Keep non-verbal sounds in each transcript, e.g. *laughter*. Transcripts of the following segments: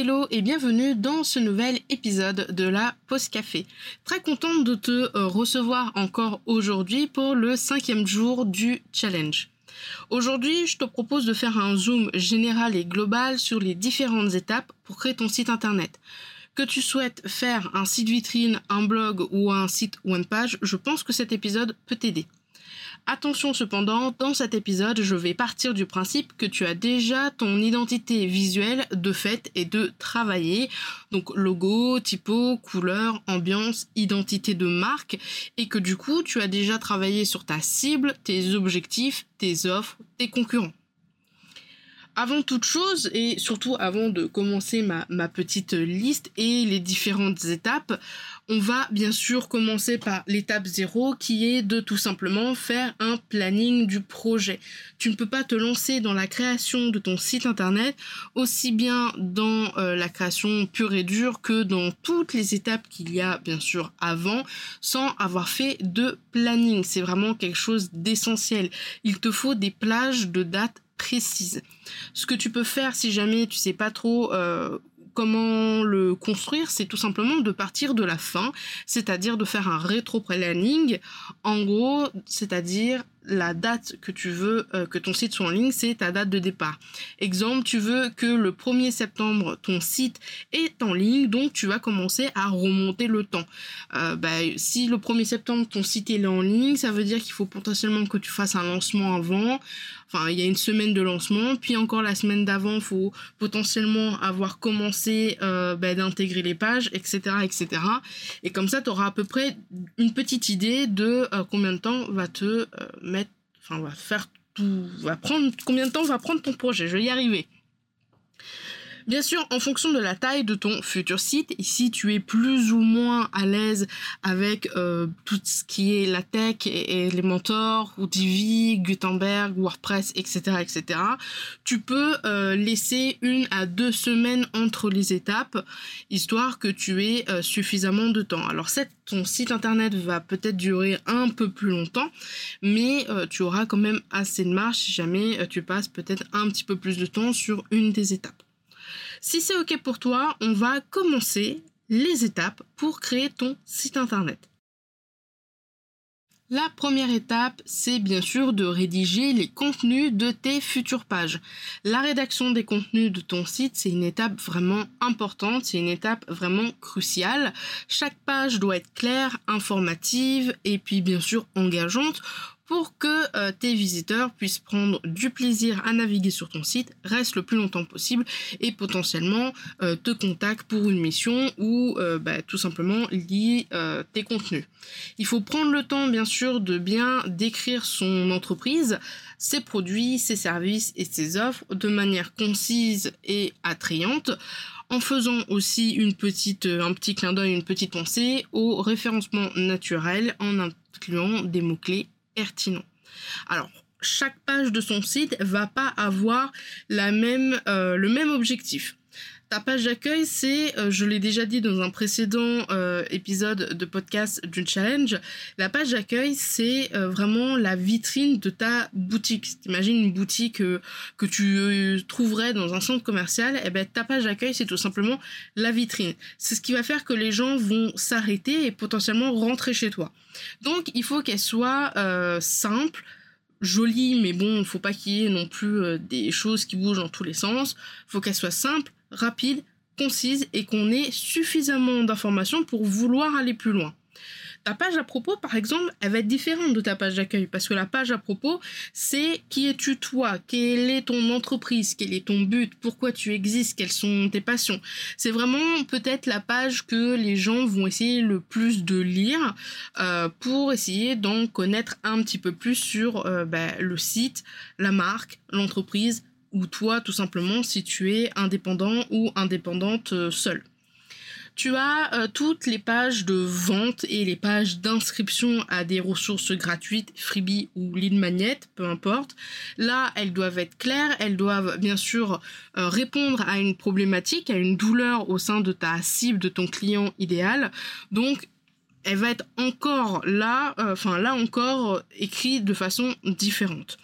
Hello et bienvenue dans ce nouvel épisode de la Pause Café. Très contente de te euh, recevoir encore aujourd'hui pour le cinquième jour du challenge. Aujourd'hui, je te propose de faire un zoom général et global sur les différentes étapes pour créer ton site internet. Que tu souhaites faire un site vitrine, un blog ou un site one page, je pense que cet épisode peut t'aider. Attention cependant, dans cet épisode, je vais partir du principe que tu as déjà ton identité visuelle de fait et de travailler. Donc logo, typo, couleur, ambiance, identité de marque et que du coup, tu as déjà travaillé sur ta cible, tes objectifs, tes offres, tes concurrents avant toute chose, et surtout avant de commencer ma, petite liste et les différentes étapes, on va bien sûr commencer par l'étape 0 qui est de tout simplement faire un planning du projet. Tu ne peux pas te lancer dans la création de ton site internet aussi bien dans euh, la création pure et dure que dans toutes les étapes qu'il y a bien sûr avant sans avoir fait de planning. C'est vraiment quelque chose d'essentiel. Il te faut des plages de dates précise. Ce que tu peux faire si jamais tu sais pas trop euh, comment le construire, c'est tout simplement de partir de la fin, c'est-à-dire de faire un rétro-planning. En gros, c'est-à-dire la date que tu veux euh, que ton site soit en ligne, c'est ta date de départ. Exemple, tu veux que le 1er septembre, ton site est en ligne, donc tu vas commencer à remonter le temps. Euh, bah, si le 1er septembre, ton site est en ligne, ça veut dire qu'il faut potentiellement que tu fasses un lancement avant. Enfin, il y a une semaine de lancement, puis encore la semaine d'avant, il faut potentiellement avoir commencé euh, bah, d'intégrer les pages, etc., etc. Et comme ça, tu auras à peu près une petite idée de combien de temps va te mettre enfin, va faire tout, va combien de temps va prendre ton projet, je vais y arriver. Bien sûr, en fonction de la taille de ton futur site, ici tu es plus ou moins à l'aise avec euh, tout ce qui est la tech et, et les mentors, ou Divi, Gutenberg, WordPress, etc., etc. Tu peux euh, laisser une à deux semaines entre les étapes, histoire que tu aies euh, suffisamment de temps. Alors cette ton site internet va peut-être durer un peu plus longtemps, mais tu auras quand même assez de marge si jamais tu passes peut-être un petit peu plus de temps sur une des étapes. Si c'est OK pour toi, on va commencer les étapes pour créer ton site internet. La première étape, c'est bien sûr de rédiger les contenus de tes futures pages. La rédaction des contenus de ton site, c'est une étape vraiment importante, c'est une étape vraiment cruciale. Chaque page doit être claire, informative et puis bien sûr engageante pour que euh, tes visiteurs puissent prendre du plaisir à naviguer sur ton site, reste le plus longtemps possible et potentiellement euh, te contactent pour une mission ou euh, bah, tout simplement lire tes contenus. Il faut prendre le temps bien sûr de bien décrire son entreprise, ses produits, ses services et ses offres de manière concise et attrayante en faisant aussi une petite, un petit clin d'œil, une petite pensée au référencement naturel en incluant des mots-clés Alors, chaque page de son site va pas avoir euh, le même objectif. Ta page d'accueil, c'est, euh, je l'ai déjà dit dans un précédent euh, épisode de podcast du challenge, la page d'accueil, c'est vraiment la vitrine de ta boutique. T'imagines une boutique que tu trouverais dans un centre commercial, et eh ben ta page d'accueil, c'est tout simplement la vitrine. C'est ce qui va faire que les gens vont s'arrêter et potentiellement rentrer chez toi. Donc il faut qu'elle soit euh, simple, jolie, mais bon, il faut pas qu'il y ait non plus euh, des choses qui bougent dans tous les sens. faut qu'elle soit simple, rapide, concise et qu'on ait suffisamment d'informations pour vouloir aller plus loin. Ta page à propos, par exemple, elle va être différente de ta page d'accueil parce que la page à propos, c'est qui es-tu toi, quelle est ton entreprise, quel est ton but, pourquoi tu existes, quelles sont tes passions. C'est vraiment peut-être la page que les gens vont essayer le plus de lire euh, pour essayer d'en connaître un petit peu plus sur euh, bah, le site, la marque, l'entreprise ou toi tout simplement si tu es indépendant ou indépendante euh, seule tu as euh, toutes les pages de vente et les pages d'inscription à des ressources gratuites, freebie ou lead magnet, peu importe. Là, elles doivent être claires, elles doivent bien sûr euh, répondre à une problématique, à une douleur au sein de ta cible, de ton client idéal. Donc, elle va être encore là, enfin là encore écrit de façon différente.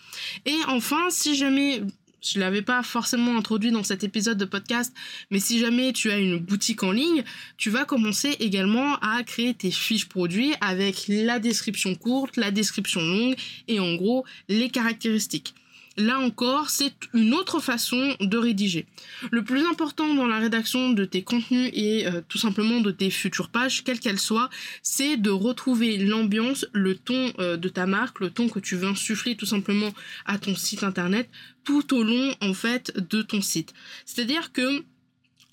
Et enfin, si jamais je l'avais pas forcément introduit dans cet épisode de podcast, mais si jamais tu as une boutique en ligne, tu vas commencer également à créer tes fiches produits avec la description courte, la description longue et en gros les caractéristiques là encore, c'est une autre façon de rédiger. Le plus important dans la rédaction de tes contenus et euh, tout simplement de tes futures pages, quelles qu'elles soient, c'est de retrouver l'ambiance, le ton euh, de ta marque, le ton que tu veux insuffler tout simplement à ton site internet tout au long en fait de ton site. C'est-à-dire que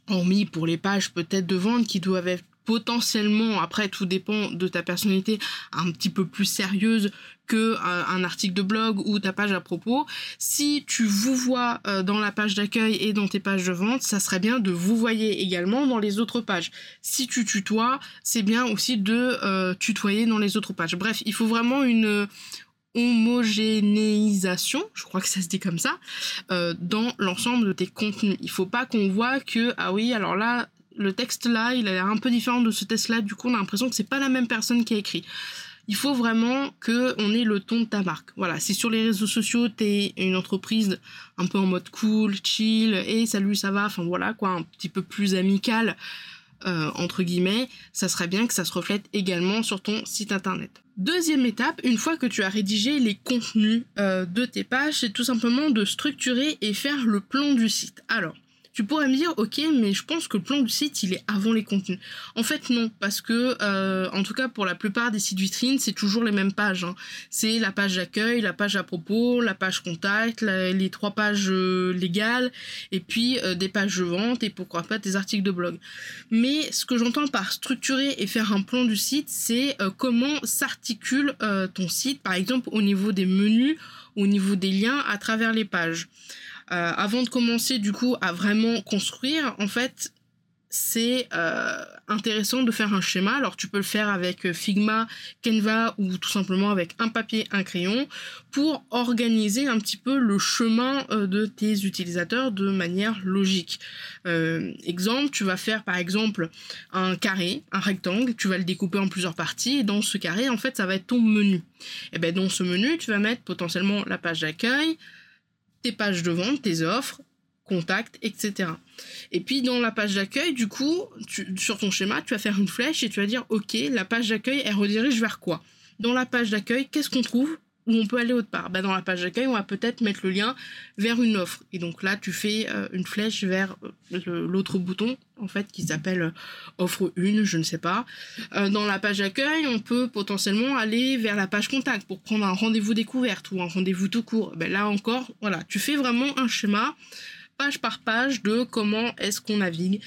hormis pour les pages peut-être de vente qui doivent être potentiellement, après tout dépend de ta personnalité, un petit peu plus sérieuse que euh, un article de blog ou ta page à propos. Si tu vous vois euh, dans la page d'accueil et dans tes pages de vente, ça serait bien de vous voyer également dans les autres pages. Si tu tutoies, c'est bien aussi de euh, tutoyer dans les autres pages. Bref, il faut vraiment une homogénéisation, je crois que ça se dit comme ça, dans l'ensemble de tes contenus. Il faut pas qu'on voit que ah oui alors là le texte là, il a l'air un peu différent de ce texte là, du coup on a l'impression que c'est pas la même personne qui a écrit. Il faut vraiment que on ait le ton de ta marque. Voilà, si sur les réseaux sociaux t'es une entreprise un peu en mode cool, chill, et salut ça va, enfin voilà quoi, un petit peu plus amical euh, entre guillemets, ça serait bien que ça se reflète également sur ton site internet. Deuxième étape, une fois que tu as rédigé les contenus euh, de tes pages, c'est tout simplement de structurer et faire le plan du site. Alors, tu pourrais me dire, ok, mais je pense que le plan du site, il est avant les contenus. En fait, non, parce que, euh, en tout cas, pour la plupart des sites vitrines, c'est toujours les mêmes pages. Hein. C'est la page d'accueil, la page à propos, la page contact, les trois pages euh, légales, et puis euh, des pages de vente, et pourquoi pas des articles de blog. Mais ce que j'entends par structurer et faire un plan du site, c'est comment s'articule ton site, par exemple, au niveau des menus, au niveau des liens, à travers les pages. Euh, avant de commencer du coup à vraiment construire, en fait, c'est euh, intéressant de faire un schéma. Alors tu peux le faire avec euh, Figma, Canva ou tout simplement avec un papier, un crayon pour organiser un petit peu le chemin de tes utilisateurs de manière logique. exemple, tu vas faire par exemple un carré, un rectangle, tu vas le découper en plusieurs parties et dans ce carré en fait ça va être ton menu. Et bien dans ce menu tu vas mettre potentiellement la page d'accueil, tes pages de vente, tes offres, contacts, etc. Et puis dans la page d'accueil, du coup, sur ton schéma, tu vas faire une flèche et tu vas dire, ok, la page d'accueil, elle redirige vers quoi? Dans la page d'accueil, qu'est-ce qu'on trouve? On peut aller autre part. Bah, dans la page d'accueil, on va peut-être mettre le lien vers une offre. Et donc là, tu fais euh, une flèche vers euh, l'autre bouton, en fait, qui s'appelle euh, offre 1, je ne sais pas. dans la page d'accueil, on peut potentiellement aller vers la page contact pour prendre un rendez-vous découverte ou un rendez-vous tout court. Ben là encore, voilà, tu fais vraiment un schéma page par page de comment est-ce qu'on navigue.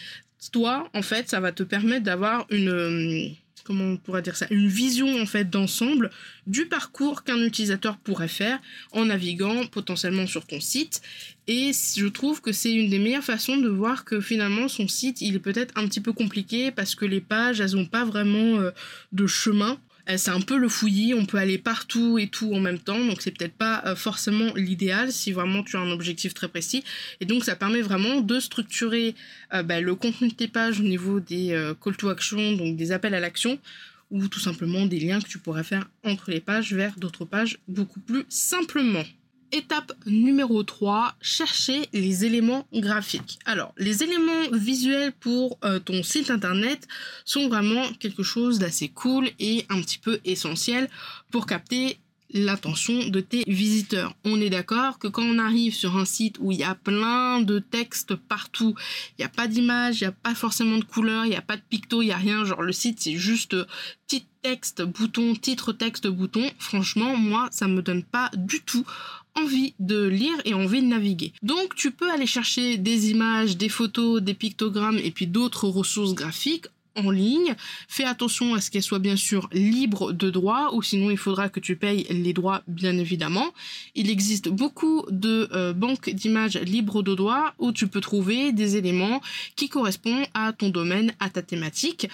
Toi, en fait, ça va te permettre d'avoir une comment on pourrait dire ça, une vision en fait d'ensemble du parcours qu'un utilisateur pourrait faire en naviguant potentiellement sur ton site. Et je trouve que c'est une des meilleures façons de voir que finalement son site il est peut-être un petit peu compliqué parce que les pages elles n'ont pas vraiment euh, de chemin c'est un peu le fouillis, on peut aller partout et tout en même temps, donc c'est peut-être pas euh, forcément l'idéal si vraiment tu as un objectif très précis. Et donc ça permet vraiment de structurer euh, bah, le contenu de tes pages au niveau des call to action, donc des appels à l'action, ou tout simplement des liens que tu pourrais faire entre les pages vers d'autres pages beaucoup plus simplement. Étape numéro 3, chercher les éléments graphiques. Alors, les éléments visuels pour euh, ton site internet sont vraiment quelque chose d'assez cool et un petit peu essentiel pour capter l'attention de tes visiteurs. On est d'accord que quand on arrive sur un site où il y a plein de textes partout, il n'y a pas d'image, il n'y a pas forcément de couleur, il n'y a pas de picto, il n'y a rien, genre le site c'est juste titre texte bouton, titre texte bouton, franchement moi ça me donne pas du tout envie de lire et envie de naviguer. Donc tu peux aller chercher des images, des photos, des pictogrammes et puis d'autres ressources graphiques en ligne. Fais attention à ce qu'elle soit bien sûr libre de droit ou sinon il faudra que tu payes les droits bien évidemment. Il existe beaucoup de euh, banques d'images libres de droit où tu peux trouver des éléments qui correspondent à ton domaine, à ta thématique.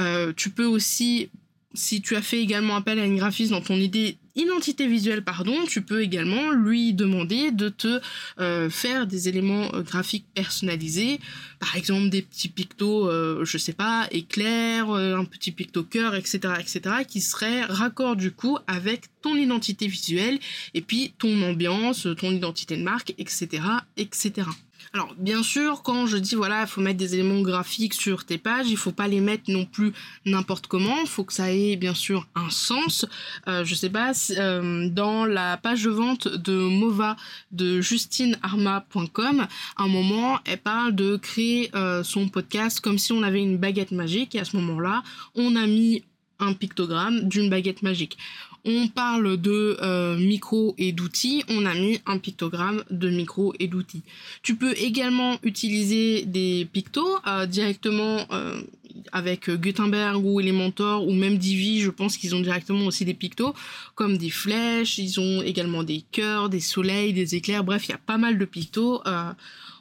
Euh, tu peux aussi si tu as fait également appel à une graphiste dans ton idée identité visuelle, pardon, tu peux également lui demander de te euh, faire des éléments euh, graphiques personnalisés, par exemple des petits pictos, euh, je sais pas, éclairs, un petit picto cœur, etc., etc., qui seraient raccord du coup avec ton identité visuelle et puis ton ambiance, ton identité de marque, etc., etc. Alors bien sûr, quand je dis voilà, il faut mettre des éléments graphiques sur tes pages, il faut pas les mettre non plus n'importe comment, il faut que ça ait bien sûr un sens. Euh, je sais pas, euh, dans la page de vente de Mova de justinearma.com, à un moment, elle parle de créer euh, son podcast comme si on avait une baguette magique. Et à ce moment-là, on a mis un pictogramme d'une baguette magique on parle de euh, micro et d'outils, on a mis un pictogramme de micro et d'outils. Tu peux également utiliser des pictos euh, directement euh, avec Gutenberg ou Elementor ou même Divi, je pense qu'ils ont directement aussi des pictos comme des flèches, ils ont également des cœurs, des soleils, des éclairs, bref, il y a pas mal de pictos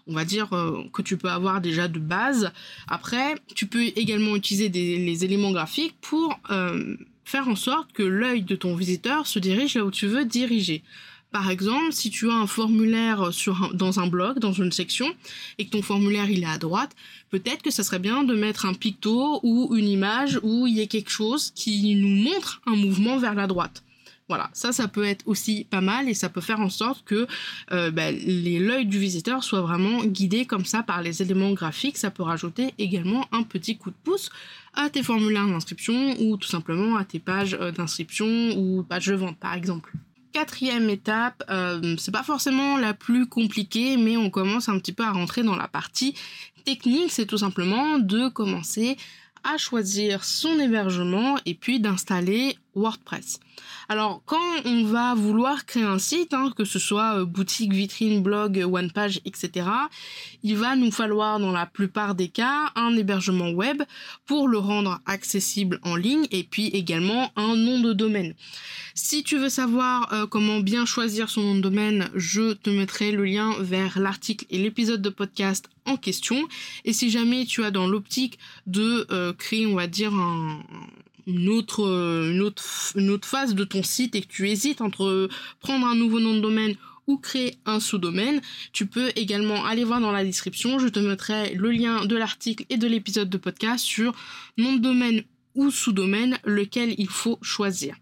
on va dire que tu peux avoir déjà de base. Après, tu peux également utiliser les éléments graphiques pour faire en sorte que l'œil de ton visiteur se dirige là où tu veux diriger. Par exemple, si tu as un formulaire dans un blog, dans une section, et que ton formulaire il est à droite, peut-être que ça serait bien de mettre un picto ou une image où il y ait quelque chose qui nous montre un mouvement vers la droite. Voilà, ça, ça peut être aussi pas mal et ça peut faire en sorte que euh, ben, l'œil du visiteur soit vraiment guidé comme ça par les éléments graphiques. Ça peut rajouter également un petit coup de pouce à tes formulaires d'inscription ou tout simplement à tes pages euh, d'inscription ou pages de vente par exemple. Quatrième étape, euh, c'est pas forcément la plus compliquée, mais on commence un petit peu à rentrer dans la partie technique. C'est tout simplement de commencer à choisir son hébergement et puis d'installer WordPress. Alors quand on va vouloir créer un site, hein, que ce soit euh, boutique, vitrine, blog, one page, etc., il va nous falloir dans la plupart des cas un hébergement web pour le rendre accessible en ligne et puis également un nom de domaine. Si tu veux savoir euh, comment bien choisir son nom de domaine, je te mettrai le lien vers l'article et l'épisode de podcast en question. Et si jamais tu as dans l'optique de euh, créer, on va dire, un, une autre, euh, une autre, phase de ton site et que tu hésites entre prendre un nouveau nom de domaine ou créer un sous-domaine, tu peux également aller voir dans la description. Je te mettrai le lien de l'article et de l'épisode de podcast sur nom de domaine ou sous-domaine, lequel il faut choisir.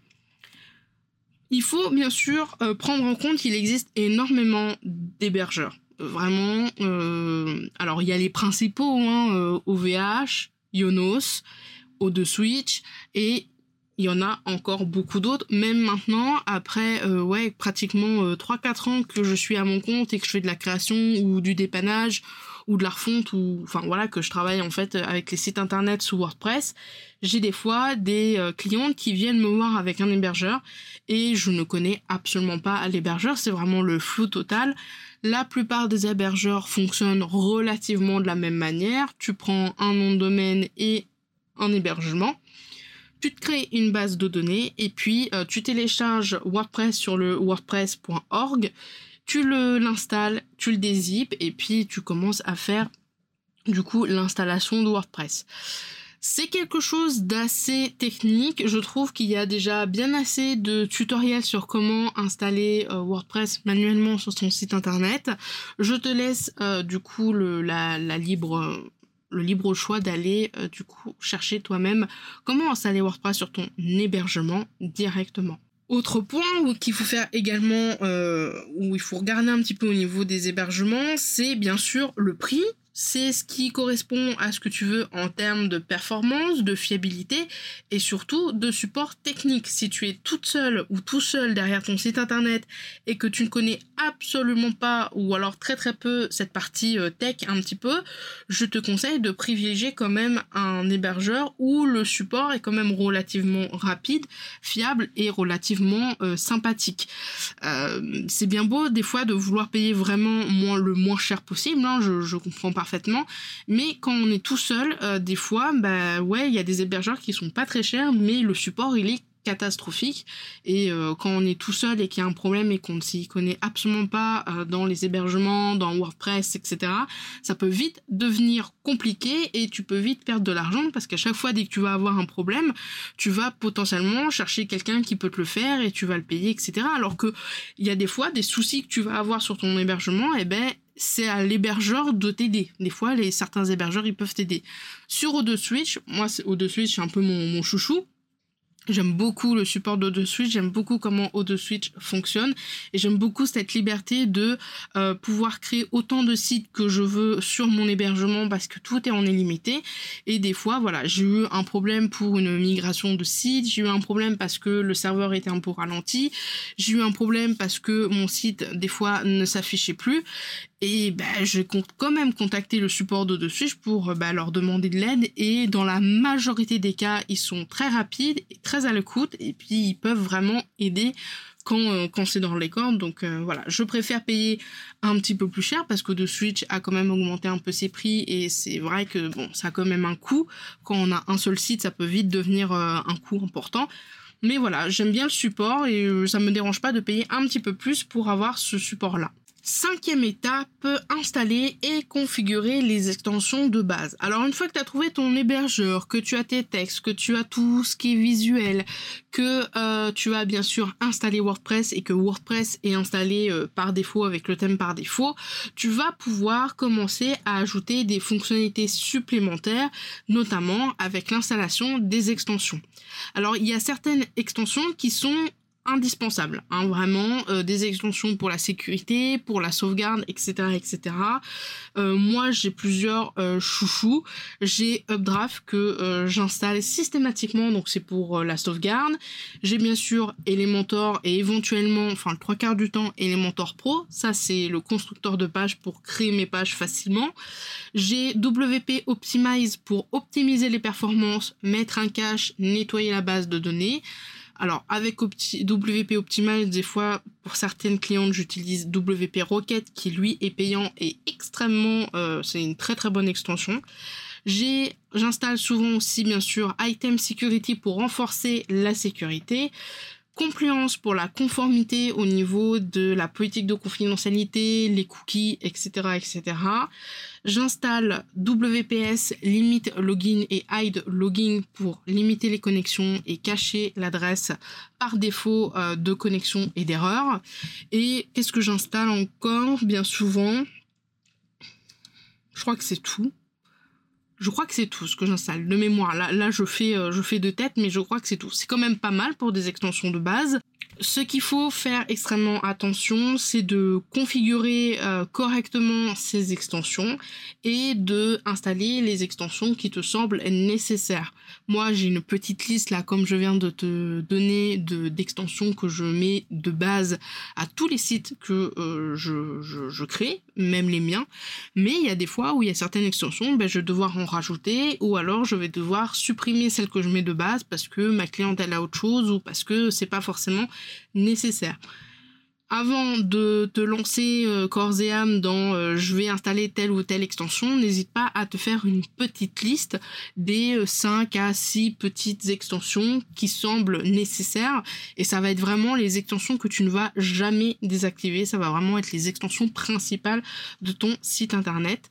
Il faut bien sûr euh, prendre en compte qu'il existe énormément d'hébergeurs. Vraiment, euh, alors il y a les principaux, hein, OVH, Ionos, au de Switch et il y en a encore beaucoup d'autres, même maintenant, après euh, ouais, pratiquement euh, 3-4 ans que je suis à mon compte et que je fais de la création ou du dépannage ou de la refonte ou enfin voilà que je travaille en fait avec les sites internet sous WordPress, j'ai des fois des euh, clientes qui viennent me voir avec un hébergeur et je ne connais absolument pas l'hébergeur, c'est vraiment le flou total. La plupart des hébergeurs fonctionnent relativement de la même manière. Tu prends un nom de domaine et en hébergement. Tu te crées une base de données et puis euh, tu télécharges WordPress sur le wordpress.org, tu le l'installes, tu le dézippes et puis tu commences à faire du coup l'installation de WordPress. C'est quelque chose d'assez technique. Je trouve qu'il y a déjà bien assez de tutoriels sur comment installer euh, WordPress manuellement sur son site internet. Je te laisse euh, du coup la libre le libre choix d'aller euh, du coup chercher toi-même comment installer WordPress sur ton hébergement directement. Autre point qu'il faut faire également, euh, où il faut regarder un petit peu au niveau des hébergements, c'est bien sûr le prix c'est ce qui correspond à ce que tu veux en termes de performance, de fiabilité et surtout de support technique. Si tu es toute seule ou tout seul derrière ton site internet et que tu ne connais absolument pas ou alors très très peu cette partie euh, tech un petit peu, je te conseille de privilégier quand même un hébergeur où le support est quand même relativement rapide, fiable et relativement euh, sympathique. Euh, c'est bien beau des fois de vouloir payer vraiment le moins cher possible, hein, je, je, comprends parfaitement, mais quand on est tout seul, des fois, bah ouais, il y a des hébergeurs qui sont pas très chers, mais le support il est catastrophique et euh, quand on est tout seul et qu'il y a un problème et qu'on ne s'y connaît absolument pas euh, dans les hébergements, dans WordPress, etc., ça peut vite devenir compliqué et tu peux vite perdre de l'argent parce qu'à chaque fois dès que tu vas avoir un problème, tu vas potentiellement chercher quelqu'un qui peut te le faire et tu vas le payer, etc. Alors que il y a des fois des soucis que tu vas avoir sur ton hébergement, et eh ben c'est à l'hébergeur de t'aider. Des fois, les, certains hébergeurs, ils peuvent t'aider. Sur O2 Switch, moi, O2 Switch, c'est un peu mon, mon chouchou. J'aime beaucoup le support d'O2 Switch, j'aime beaucoup comment O2 Switch fonctionne et j'aime beaucoup cette liberté de euh, pouvoir créer autant de sites que je veux sur mon hébergement parce que tout est en illimité et des fois voilà j'ai eu un problème pour une migration de site, j'ai eu un problème parce que le serveur était un peu ralenti, j'ai eu un problème parce que mon site des fois ne s'affichait plus et je compte quand même contacter le support de Switch pour bah, leur demander de l'aide. Et dans la majorité des cas, ils sont très rapides et très à l'écoute. Et puis, ils peuvent vraiment aider quand, euh, quand c'est dans les cordes. Donc euh, voilà, je préfère payer un petit peu plus cher parce que de Switch a quand même augmenté un peu ses prix et c'est vrai que bon, ça a quand même un coût. Quand on a un seul site, ça peut vite devenir euh, un coût important. Mais voilà, j'aime bien le support et ça me dérange pas de payer un petit peu plus pour avoir ce support-là. Cinquième étape, installer et configurer les extensions de base. Alors une fois que tu as trouvé ton hébergeur, que tu as tes textes, que tu as tout ce qui est visuel, que euh, tu as bien sûr installé WordPress et que WordPress est installé euh, par défaut avec le thème par défaut, tu vas pouvoir commencer à ajouter des fonctionnalités supplémentaires, notamment avec l'installation des extensions. Alors il y a certaines extensions qui sont indispensable, hein, vraiment euh, des extensions pour la sécurité, pour la sauvegarde, etc., etc. Euh, moi, j'ai plusieurs euh, chouchous. J'ai Updraft que j'installe systématiquement, donc c'est pour la sauvegarde. J'ai bien sûr Elementor et éventuellement, enfin le trois quarts du temps, Elementor Pro. Ça, c'est le constructeur de pages pour créer mes pages facilement. J'ai WP Optimize pour optimiser les performances, mettre un cache, nettoyer la base de données. Alors avec WP Optimize, des fois pour certaines clientes j'utilise WP Rocket qui lui est payant et extrêmement, euh, c'est une très très bonne extension. J'installe souvent aussi bien sûr Item Security pour renforcer la sécurité. Compliance pour la conformité au niveau de la politique de confidentialité, les cookies, etc., etc. J'installe WPS limit login et hide login pour limiter les connexions et cacher l'adresse par défaut euh, de connexion et d'erreur. Et qu'est-ce que j'installe encore? Bien souvent Je crois que c'est tout. Je crois que c'est tout ce que j'installe de mémoire. Là, je fais, euh, je fais de tête, mais je crois que c'est tout. C'est quand même pas mal pour des extensions de base. Ce qu'il faut faire extrêmement attention, c'est de configurer euh, correctement ces extensions et de installer les extensions qui te semblent nécessaires. Moi, j'ai une petite liste là, comme je viens de te donner, de d'extensions que je mets de base à tous les sites que euh, je, crée, même les miens. Mais il y a des fois où il y a certaines extensions, ben, je vais devoir en rajouter ou alors je vais devoir supprimer celles que je mets de base parce que ma clientèle a autre chose ou parce que c'est pas forcément nécessaire. Avant de te lancer euh, corps et âme dans euh, je vais installer telle ou telle extension, n'hésite pas à te faire une petite liste des 5 euh, à 6 petites extensions qui semblent nécessaires et ça va être vraiment les extensions que tu ne vas jamais désactiver, ça va vraiment être les extensions principales de ton site internet.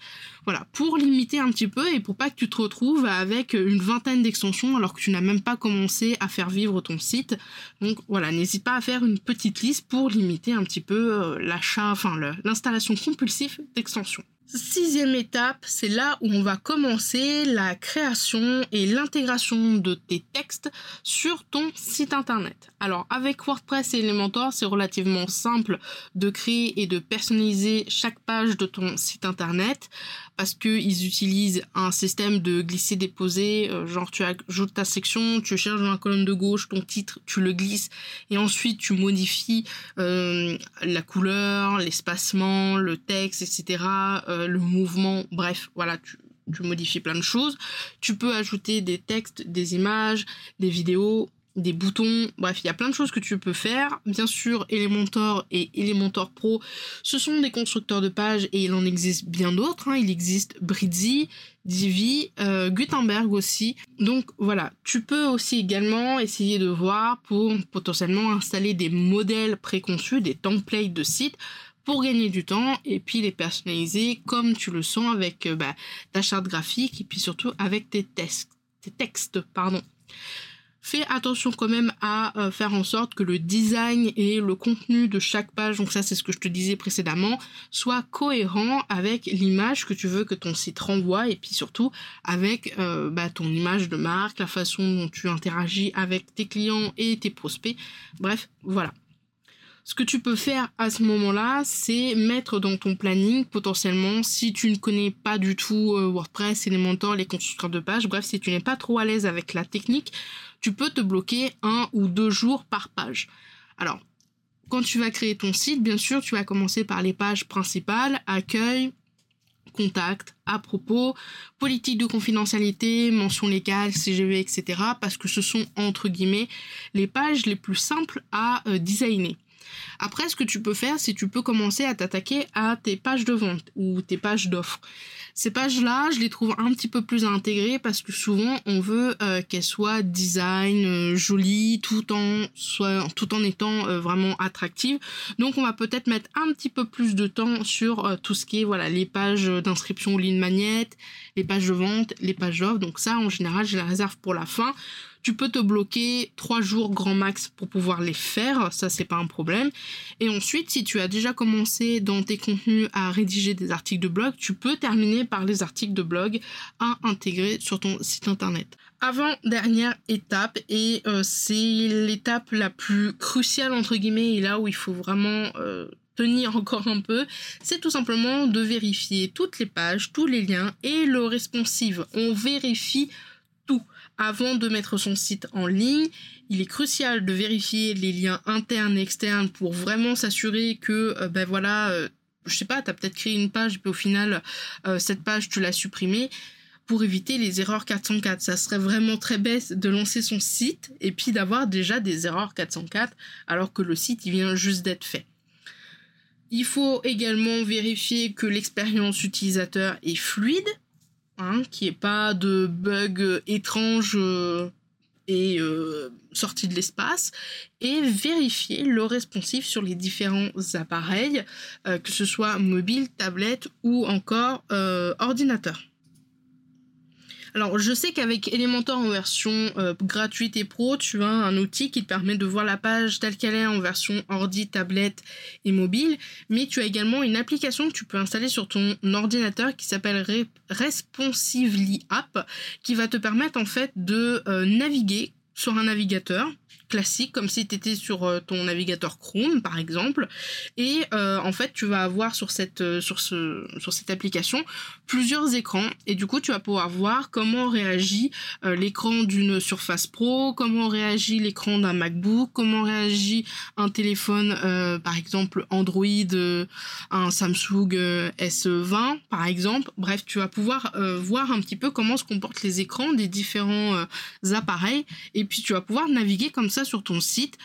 Voilà, pour limiter un petit peu et pour pas que tu te retrouves avec une vingtaine d'extensions alors que tu n'as même pas commencé à faire vivre ton site. Donc voilà, n'hésite pas à faire une petite liste pour limiter un petit peu euh, l'achat, enfin l'installation compulsive d'extensions. Sixième étape, c'est là où on va commencer la création et l'intégration de tes textes sur ton site internet. Alors avec WordPress et Elementor, c'est relativement simple de créer et de personnaliser chaque page de ton site internet parce qu'ils utilisent un système de glisser-déposer, euh, genre tu ajoutes ta section, tu cherches dans la colonne de gauche ton titre, tu le glisses et ensuite tu modifies euh, la couleur, l'espacement, le texte, etc. le mouvement, bref, voilà, tu, modifies plein de choses. Tu peux ajouter des textes, des images, des vidéos, des boutons, bref, il y a plein de choses que tu peux faire. Bien sûr, Elementor et Elementor Pro, ce sont des constructeurs de pages et il en existe bien d'autres. Hein. Il existe Bridzi, Divi, euh, Gutenberg aussi. Donc voilà, tu peux aussi également essayer de voir pour potentiellement installer des modèles préconçus, des templates de sites pour gagner du temps et puis les personnaliser comme tu le sens avec euh, bah, ta charte graphique et puis surtout avec tes, textes, tes textes. Pardon. Fais attention quand même à euh, faire en sorte que le design et le contenu de chaque page, donc ça c'est ce que je te disais précédemment, soit cohérent avec l'image que tu veux que ton site renvoie et puis surtout avec euh, bah, ton image de marque, la façon dont tu interagis avec tes clients et tes prospects. Bref, voilà. Ce que tu peux faire à ce moment-là, c'est mettre dans ton planning potentiellement, si tu ne connais pas du tout euh, WordPress, Elementor, les constructeurs de pages, bref, si tu n'es pas trop à l'aise avec la technique, tu peux te bloquer un ou deux jours par page. Alors, quand tu vas créer ton site, bien sûr, tu vas commencer par les pages principales, accueil, contact, à propos, politique de confidentialité, mention légale, CGV, etc. Parce que ce sont, entre guillemets, les pages les plus simples à euh, designer. Après, ce que tu peux faire, c'est tu peux commencer à t'attaquer à tes pages de vente ou tes pages d'offres. Ces pages-là, je les trouve un petit peu plus à intégrer parce que souvent on veut euh, qu'elles soient design, euh, jolies, tout en en étant euh, vraiment attractives. Donc on va peut-être mettre un petit peu plus de temps sur tout ce qui est voilà les pages d'inscription ligne magnète, les pages de vente, les pages d'offres. Donc ça en général je les réserve pour la fin. Tu peux te bloquer trois jours grand max pour pouvoir les faire, ça c'est pas un problème. Et ensuite, si tu as déjà commencé dans tes contenus à rédiger des articles de blog, tu peux terminer par les articles de blog à intégrer sur ton site internet. Avant dernière étape et euh, c'est l'étape la plus cruciale entre guillemets et là où il faut vraiment euh, tenir encore un peu, c'est tout simplement de vérifier toutes les pages, tous les liens et le responsive. On vérifie tout avant de mettre son site en ligne. Il est crucial de vérifier les liens internes et externes pour vraiment s'assurer que, euh, ben voilà, euh, je sais pas, tu as peut-être créé une page, puis au final, euh, cette page, tu l'as supprimée pour éviter les erreurs 404. Ça serait vraiment très bête de lancer son site et puis d'avoir déjà des erreurs 404 alors que le site, il vient juste d'être fait. Il faut également vérifier que l'expérience utilisateur est fluide Hein, qui qu'il pas de bugs étranges euh, et euh, sortis de l'espace, et vérifier le responsive sur les différents appareils, euh, que ce soit mobile, tablette ou encore ordinateur. Alors, je sais qu'avec Elementor en version euh, gratuite et pro, tu as un outil qui te permet de voir la page telle qu'elle est en version ordi, tablette et mobile, mais tu as également une application que tu peux installer sur ton ordinateur qui s'appelle Responsively App, qui va te permettre en fait de euh, naviguer sur un navigateur classique, comme si tu étais sur euh, ton navigateur Chrome, par exemple. Et euh, en fait, tu vas avoir sur cette, euh, sur, ce, sur cette application plusieurs écrans. Et du coup, tu vas pouvoir voir comment réagit l'écran d'une Surface Pro, comment réagit l'écran d'un MacBook, comment réagit un téléphone, par exemple Android, un Samsung S20, par exemple. Bref, tu vas pouvoir voir un petit peu comment se comportent les écrans des différents appareils. Et puis, tu vas pouvoir naviguer comme ça sur ton site.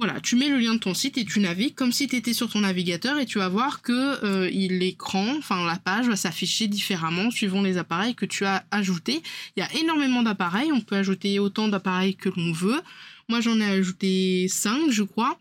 Voilà, tu mets le lien de ton site et tu navigues comme si tu étais sur ton navigateur et tu vas voir que euh, l'écran, enfin la page va s'afficher différemment suivant les appareils que tu as ajoutés. Il y a énormément d'appareils, on peut ajouter autant d'appareils que l'on veut. Moi j'en ai ajouté 5 je crois.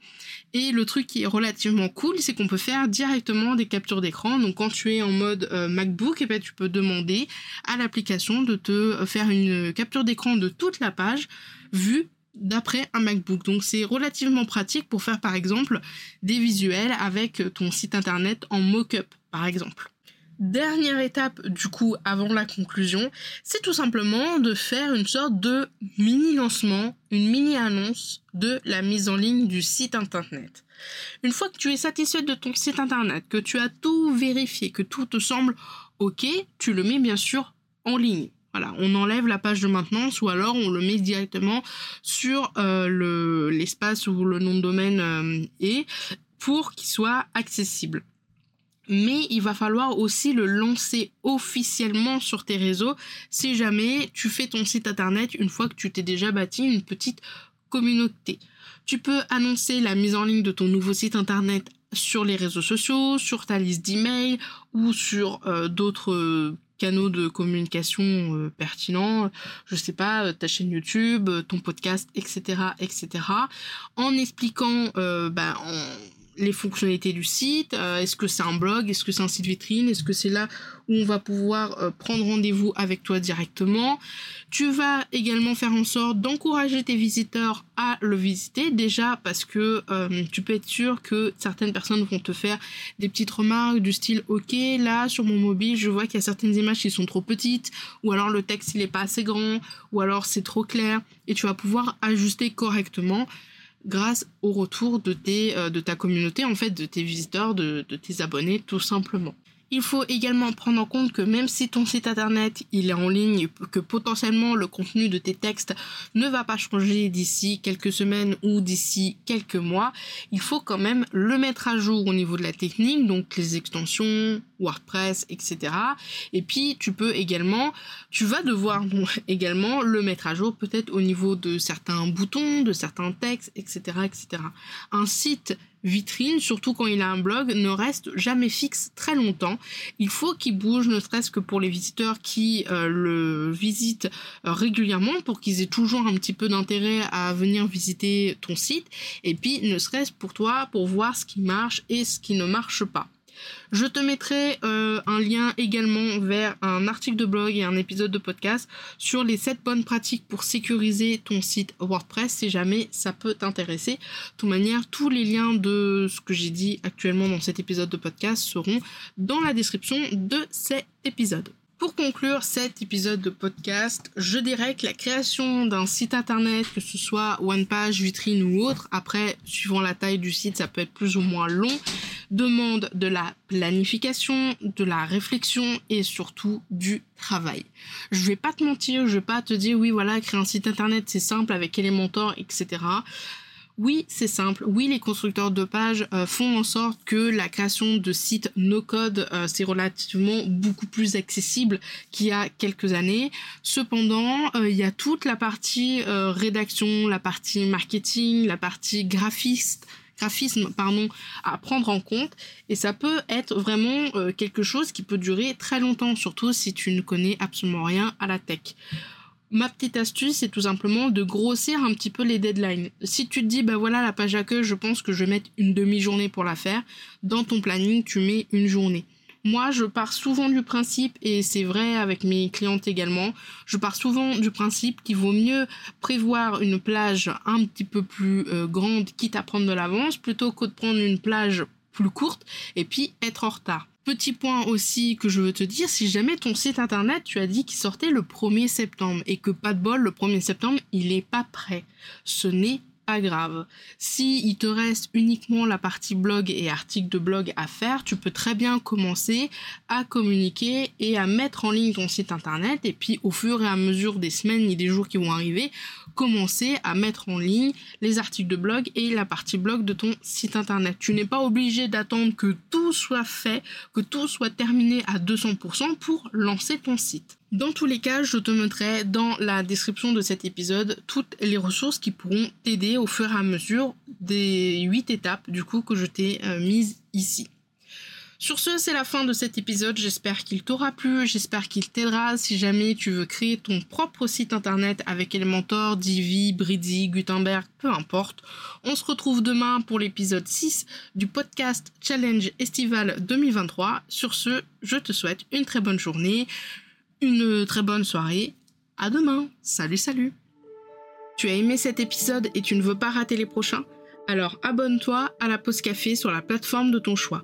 Et le truc qui est relativement cool, c'est qu'on peut faire directement des captures d'écran. Donc quand tu es en mode euh, MacBook, et eh ben, tu peux demander à l'application de te faire une capture d'écran de toute la page vue d'après un MacBook. Donc c'est relativement pratique pour faire par exemple des visuels avec ton site internet en mock-up par exemple. Dernière étape du coup avant la conclusion, c'est tout simplement de faire une sorte de mini lancement, une mini annonce de la mise en ligne du site internet. Une fois que tu es satisfait de ton site internet, que tu as tout vérifié, que tout te semble ok, tu le mets bien sûr en ligne. Voilà, on enlève la page de maintenance ou alors on le met directement sur euh, l'espace où le nom de domaine euh, est pour qu'il soit accessible mais il va falloir aussi le lancer officiellement sur tes réseaux si jamais tu fais ton site internet une fois que tu t'es déjà bâti une petite communauté. Tu peux annoncer la mise en ligne de ton nouveau site internet sur les réseaux sociaux, sur ta liste d'emails ou sur euh, d'autres canaux de communication euh, pertinents, je sais pas, euh, ta chaîne YouTube, ton podcast, etc., etc., en expliquant, bah, en les fonctionnalités du site, euh, est-ce que c'est un blog, est-ce que c'est un site vitrine, est-ce que c'est là où on va pouvoir euh, prendre rendez-vous avec toi directement. Tu vas également faire en sorte d'encourager tes visiteurs à le visiter déjà parce que euh, tu peux être sûr que certaines personnes vont te faire des petites remarques du style ok là sur mon mobile je vois qu'il y a certaines images qui sont trop petites ou alors le texte il est pas assez grand ou alors c'est trop clair et tu vas pouvoir ajuster correctement grâce au retour de, tes, euh, de ta communauté, en fait, de tes visiteurs, de, de tes abonnés, tout simplement. Il faut également prendre en compte que même si ton site internet il est en ligne, que potentiellement le contenu de tes textes ne va pas changer d'ici quelques semaines ou d'ici quelques mois, il faut quand même le mettre à jour au niveau de la technique, donc les extensions, WordPress, etc. Et puis tu peux également, tu vas devoir *laughs* également le mettre à jour peut-être au niveau de certains boutons, de certains textes, etc., etc. Un site vitrine, surtout quand il a un blog, ne reste jamais fixe très longtemps. Il faut qu'il bouge, ne serait-ce que pour les visiteurs qui euh, le visitent euh, régulièrement, pour qu'ils aient toujours un petit peu d'intérêt à venir visiter ton site, et puis ne serait-ce pour toi, pour voir ce qui marche et ce qui ne marche pas. Je te mettrai euh, un lien également vers un article de blog et un épisode de podcast sur les 7 bonnes pratiques pour sécuriser ton site WordPress si jamais ça peut t'intéresser. De toute manière, tous les liens de ce que j'ai dit actuellement dans cet épisode de podcast seront dans la description de cet épisode. Pour conclure cet épisode de podcast, je dirais que la création d'un site internet, que ce soit one page, vitrine ou autre, après, suivant la taille du site, ça peut être plus ou moins long, demande de la planification, de la réflexion et surtout du travail. Je vais pas te mentir, je vais pas te dire oui voilà, créer un site internet c'est simple avec Elementor, etc. Oui, c'est simple. Oui, les constructeurs de pages euh, font en sorte que la création de sites no-code, euh, c'est relativement beaucoup plus accessible qu'il y a quelques années. Cependant, euh, il y a toute la partie rédaction, la partie marketing, la partie graphiste, graphisme pardon à prendre en compte et ça peut être vraiment quelque chose qui peut durer très longtemps surtout si tu ne connais absolument rien à la tech ma petite astuce, c'est tout simplement de grossir un petit peu les deadlines. Si tu te dis, bah voilà, la page d'accueil, je pense que je vais mettre une demi-journée pour la faire, dans ton planning, tu mets une journée. Moi, je pars souvent du principe, et c'est vrai avec mes clientes également, je pars souvent du principe qu'il vaut mieux prévoir une plage un petit peu plus euh, grande, quitte à prendre de l'avance, plutôt que de prendre une plage courte et puis être en retard. Petit point aussi que je veux te dire, si jamais ton site internet, tu as dit qu'il sortait le 1er septembre et que pas de bol, le 1er septembre, il n'est pas prêt. Ce n'est pas grave. Si il te reste uniquement la partie blog et article de blog à faire, tu peux très bien commencer à communiquer et à mettre en ligne ton site internet et puis au fur et à mesure des semaines et des jours qui vont arriver, commencer à mettre en ligne les articles de blog et la partie blog de ton site internet. Tu n'es pas obligé d'attendre que tout soit fait, que tout soit terminé à 200% pour lancer ton site. Dans tous les cas, je te mettrai dans la description de cet épisode toutes les ressources qui pourront t'aider au fur et à mesure des 8 étapes du coup que je t'ai euh, mises ici. Sur ce, c'est la fin de cet épisode. J'espère qu'il t'aura plu, j'espère qu'il t'aidera si jamais tu veux créer ton propre site internet avec Elementor, Divi, Bridzi, Gutenberg, peu importe. On se retrouve demain pour l'épisode 6 du podcast Challenge Estival 2023. Sur ce, je te souhaite une très bonne journée, une très bonne soirée. À demain. Salut, salut. Tu as aimé cet épisode et tu ne veux pas rater les prochains? Alors abonne-toi à la pause café sur la plateforme de ton choix.